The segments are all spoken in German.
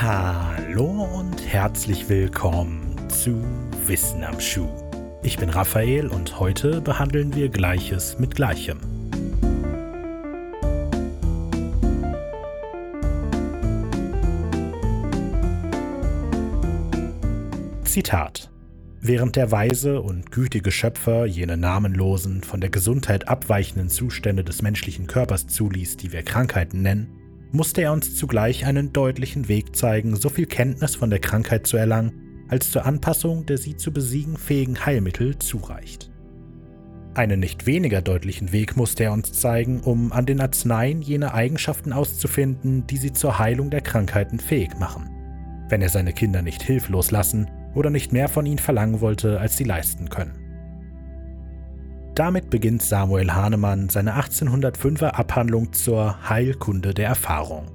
Hallo und herzlich willkommen zu Wissen am Schuh. Ich bin Raphael und heute behandeln wir Gleiches mit Gleichem. Zitat Während der weise und gütige Schöpfer jene namenlosen, von der Gesundheit abweichenden Zustände des menschlichen Körpers zuließ, die wir Krankheiten nennen, musste er uns zugleich einen deutlichen Weg zeigen, so viel Kenntnis von der Krankheit zu erlangen, als zur Anpassung der sie zu besiegen fähigen Heilmittel zureicht. Einen nicht weniger deutlichen Weg musste er uns zeigen, um an den Arzneien jene Eigenschaften auszufinden, die sie zur Heilung der Krankheiten fähig machen, wenn er seine Kinder nicht hilflos lassen oder nicht mehr von ihnen verlangen wollte, als sie leisten können. Damit beginnt Samuel Hahnemann seine 1805er Abhandlung zur Heilkunde der Erfahrung.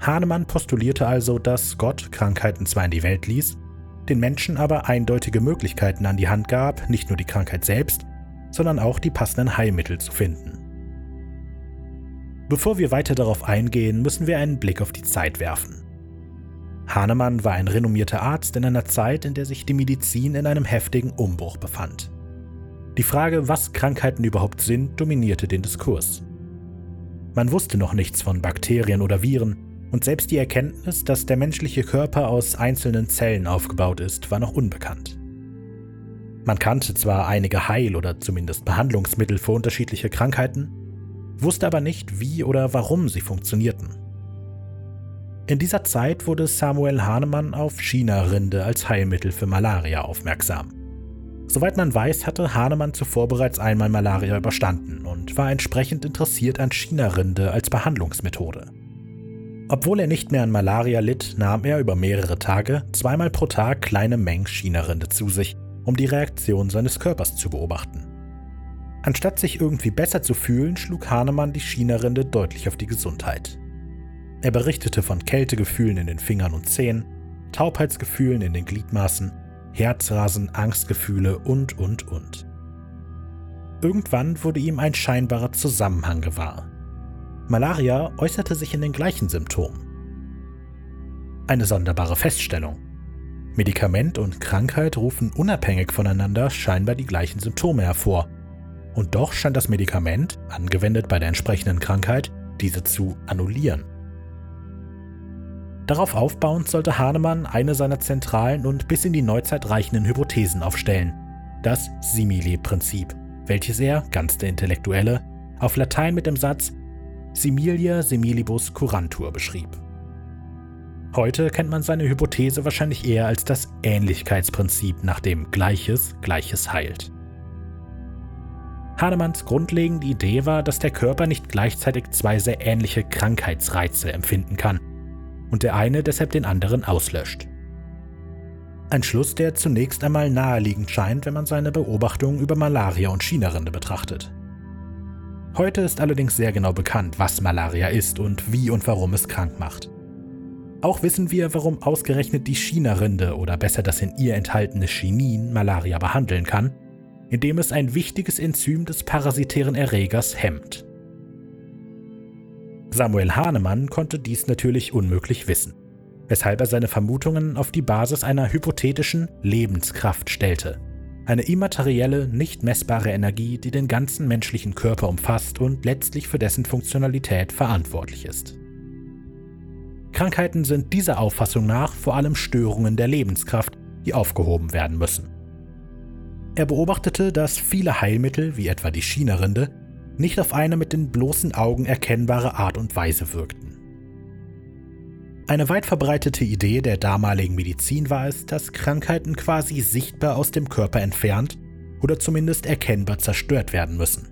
Hahnemann postulierte also, dass Gott Krankheiten zwar in die Welt ließ, den Menschen aber eindeutige Möglichkeiten an die Hand gab, nicht nur die Krankheit selbst, sondern auch die passenden Heilmittel zu finden. Bevor wir weiter darauf eingehen, müssen wir einen Blick auf die Zeit werfen. Hahnemann war ein renommierter Arzt in einer Zeit, in der sich die Medizin in einem heftigen Umbruch befand. Die Frage, was Krankheiten überhaupt sind, dominierte den Diskurs. Man wusste noch nichts von Bakterien oder Viren, und selbst die Erkenntnis, dass der menschliche Körper aus einzelnen Zellen aufgebaut ist, war noch unbekannt. Man kannte zwar einige Heil- oder zumindest Behandlungsmittel für unterschiedliche Krankheiten, wusste aber nicht, wie oder warum sie funktionierten. In dieser Zeit wurde Samuel Hahnemann auf China-Rinde als Heilmittel für Malaria aufmerksam. Soweit man weiß, hatte Hahnemann zuvor bereits einmal Malaria überstanden und war entsprechend interessiert an China-Rinde als Behandlungsmethode. Obwohl er nicht mehr an Malaria litt, nahm er über mehrere Tage zweimal pro Tag kleine Mengen China-Rinde zu sich, um die Reaktion seines Körpers zu beobachten. Anstatt sich irgendwie besser zu fühlen, schlug Hahnemann die China-Rinde deutlich auf die Gesundheit. Er berichtete von Kältegefühlen in den Fingern und Zehen, Taubheitsgefühlen in den Gliedmaßen Herzrasen, Angstgefühle und, und, und. Irgendwann wurde ihm ein scheinbarer Zusammenhang gewahr. Malaria äußerte sich in den gleichen Symptomen. Eine sonderbare Feststellung. Medikament und Krankheit rufen unabhängig voneinander scheinbar die gleichen Symptome hervor. Und doch scheint das Medikament, angewendet bei der entsprechenden Krankheit, diese zu annullieren. Darauf aufbauend sollte Hahnemann eine seiner zentralen und bis in die Neuzeit reichenden Hypothesen aufstellen, das Simile-Prinzip, welches er, ganz der Intellektuelle, auf Latein mit dem Satz Similia similibus curantur beschrieb. Heute kennt man seine Hypothese wahrscheinlich eher als das Ähnlichkeitsprinzip, nach dem Gleiches Gleiches heilt. Hahnemanns grundlegende Idee war, dass der Körper nicht gleichzeitig zwei sehr ähnliche Krankheitsreize empfinden kann und der eine deshalb den anderen auslöscht. Ein Schluss, der zunächst einmal naheliegend scheint, wenn man seine Beobachtungen über Malaria und Chinarinde betrachtet. Heute ist allerdings sehr genau bekannt, was Malaria ist und wie und warum es krank macht. Auch wissen wir, warum ausgerechnet die Chinarinde oder besser das in ihr enthaltene Chinin Malaria behandeln kann, indem es ein wichtiges Enzym des parasitären Erregers hemmt. Samuel Hahnemann konnte dies natürlich unmöglich wissen, weshalb er seine Vermutungen auf die Basis einer hypothetischen Lebenskraft stellte. Eine immaterielle, nicht messbare Energie, die den ganzen menschlichen Körper umfasst und letztlich für dessen Funktionalität verantwortlich ist. Krankheiten sind dieser Auffassung nach vor allem Störungen der Lebenskraft, die aufgehoben werden müssen. Er beobachtete, dass viele Heilmittel, wie etwa die China-Rinde, nicht auf eine mit den bloßen Augen erkennbare Art und Weise wirkten. Eine weit verbreitete Idee der damaligen Medizin war es, dass Krankheiten quasi sichtbar aus dem Körper entfernt oder zumindest erkennbar zerstört werden müssen.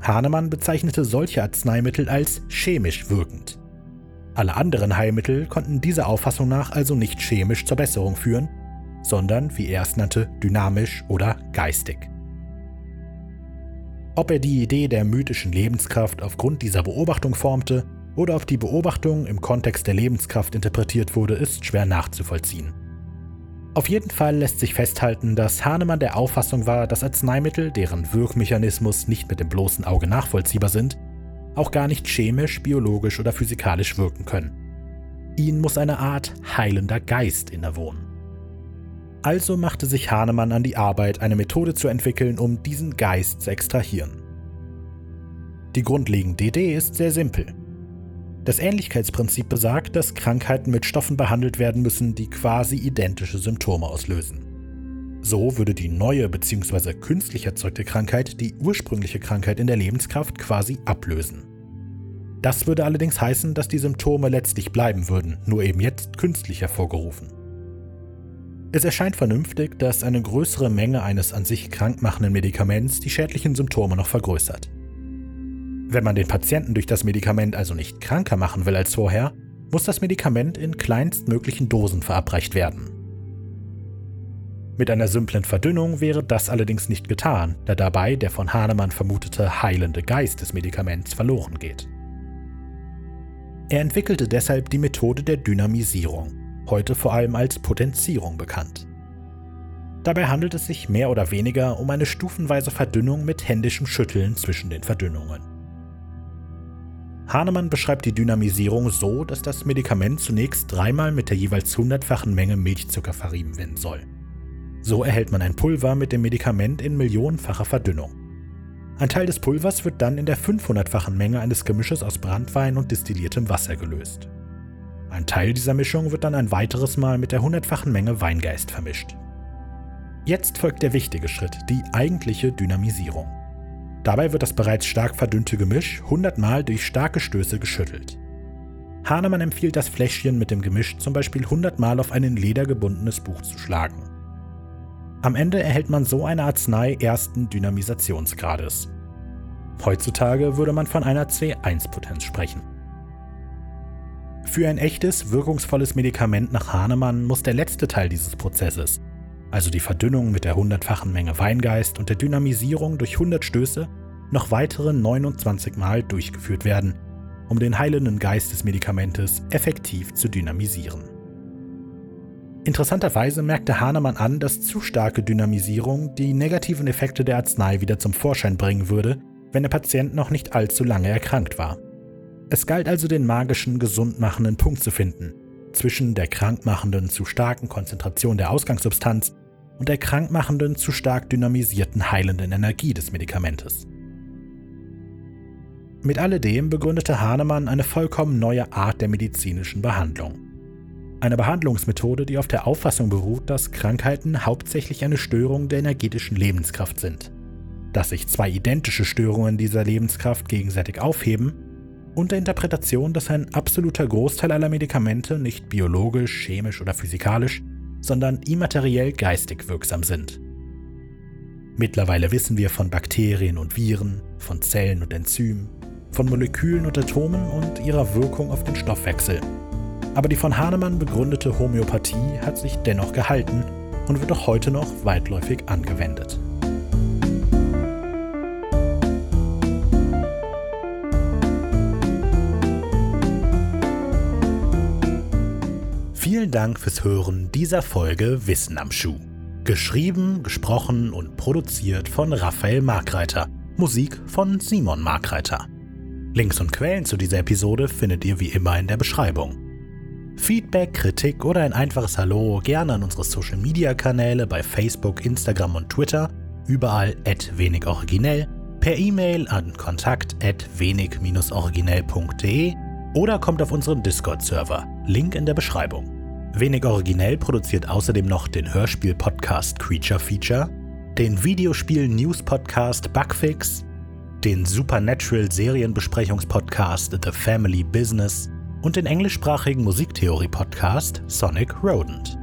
Hahnemann bezeichnete solche Arzneimittel als chemisch wirkend. Alle anderen Heilmittel konnten dieser Auffassung nach also nicht chemisch zur Besserung führen, sondern, wie er es nannte, dynamisch oder geistig. Ob er die Idee der mythischen Lebenskraft aufgrund dieser Beobachtung formte oder ob die Beobachtung im Kontext der Lebenskraft interpretiert wurde, ist schwer nachzuvollziehen. Auf jeden Fall lässt sich festhalten, dass Hahnemann der Auffassung war, dass Arzneimittel, deren Wirkmechanismus nicht mit dem bloßen Auge nachvollziehbar sind, auch gar nicht chemisch, biologisch oder physikalisch wirken können. Ihnen muss eine Art heilender Geist innewohnen. Also machte sich Hahnemann an die Arbeit, eine Methode zu entwickeln, um diesen Geist zu extrahieren. Die grundlegende Idee ist sehr simpel. Das Ähnlichkeitsprinzip besagt, dass Krankheiten mit Stoffen behandelt werden müssen, die quasi identische Symptome auslösen. So würde die neue bzw. künstlich erzeugte Krankheit die ursprüngliche Krankheit in der Lebenskraft quasi ablösen. Das würde allerdings heißen, dass die Symptome letztlich bleiben würden, nur eben jetzt künstlich hervorgerufen. Es erscheint vernünftig, dass eine größere Menge eines an sich krankmachenden Medikaments die schädlichen Symptome noch vergrößert. Wenn man den Patienten durch das Medikament also nicht kranker machen will als vorher, muss das Medikament in kleinstmöglichen Dosen verabreicht werden. Mit einer simplen Verdünnung wäre das allerdings nicht getan, da dabei der von Hahnemann vermutete heilende Geist des Medikaments verloren geht. Er entwickelte deshalb die Methode der Dynamisierung, heute vor allem als Potenzierung bekannt. Dabei handelt es sich mehr oder weniger um eine stufenweise Verdünnung mit händischem Schütteln zwischen den Verdünnungen. Hahnemann beschreibt die Dynamisierung so, dass das Medikament zunächst dreimal mit der jeweils hundertfachen Menge Milchzucker verrieben werden soll. So erhält man ein Pulver mit dem Medikament in millionenfacher Verdünnung. Ein Teil des Pulvers wird dann in der 500-fachen Menge eines Gemisches aus Brandwein und destilliertem Wasser gelöst. Ein Teil dieser Mischung wird dann ein weiteres Mal mit der 100-fachen Menge Weingeist vermischt. Jetzt folgt der wichtige Schritt, die eigentliche Dynamisierung. Dabei wird das bereits stark verdünnte Gemisch 100 Mal durch starke Stöße geschüttelt. Hahnemann empfiehlt das Fläschchen mit dem Gemisch zum Beispiel 100 Mal auf ein in Leder gebundenes Buch zu schlagen. Am Ende erhält man so eine Arznei ersten Dynamisationsgrades. Heutzutage würde man von einer C1-Potenz sprechen. Für ein echtes, wirkungsvolles Medikament nach Hahnemann muss der letzte Teil dieses Prozesses, also die Verdünnung mit der hundertfachen Menge Weingeist und der Dynamisierung durch 100 Stöße, noch weitere 29 Mal durchgeführt werden, um den heilenden Geist des Medikamentes effektiv zu dynamisieren. Interessanterweise merkte Hahnemann an, dass zu starke Dynamisierung die negativen Effekte der Arznei wieder zum Vorschein bringen würde, wenn der Patient noch nicht allzu lange erkrankt war. Es galt also den magischen, gesundmachenden Punkt zu finden, zwischen der krankmachenden, zu starken Konzentration der Ausgangssubstanz und der krankmachenden, zu stark dynamisierten, heilenden Energie des Medikamentes. Mit alledem begründete Hahnemann eine vollkommen neue Art der medizinischen Behandlung. Eine Behandlungsmethode, die auf der Auffassung beruht, dass Krankheiten hauptsächlich eine Störung der energetischen Lebenskraft sind. Dass sich zwei identische Störungen dieser Lebenskraft gegenseitig aufheben und der Interpretation, dass ein absoluter Großteil aller Medikamente nicht biologisch, chemisch oder physikalisch, sondern immateriell geistig wirksam sind. Mittlerweile wissen wir von Bakterien und Viren, von Zellen und Enzymen, von Molekülen und Atomen und ihrer Wirkung auf den Stoffwechsel aber die von Hahnemann begründete Homöopathie hat sich dennoch gehalten und wird auch heute noch weitläufig angewendet. Vielen Dank fürs Hören dieser Folge Wissen am Schuh. Geschrieben, gesprochen und produziert von Raphael Markreiter. Musik von Simon Markreiter. Links und Quellen zu dieser Episode findet ihr wie immer in der Beschreibung. Feedback, Kritik oder ein einfaches Hallo gerne an unsere Social Media Kanäle bei Facebook, Instagram und Twitter, überall at wenig originell, per E-Mail an kontakt at wenig-originell.de oder kommt auf unseren Discord-Server. Link in der Beschreibung. Wenig originell produziert außerdem noch den Hörspiel-Podcast Creature Feature, den Videospiel-News-Podcast Bugfix, den Supernatural-Serienbesprechungspodcast The Family Business und den englischsprachigen Musiktheorie-Podcast Sonic Rodent.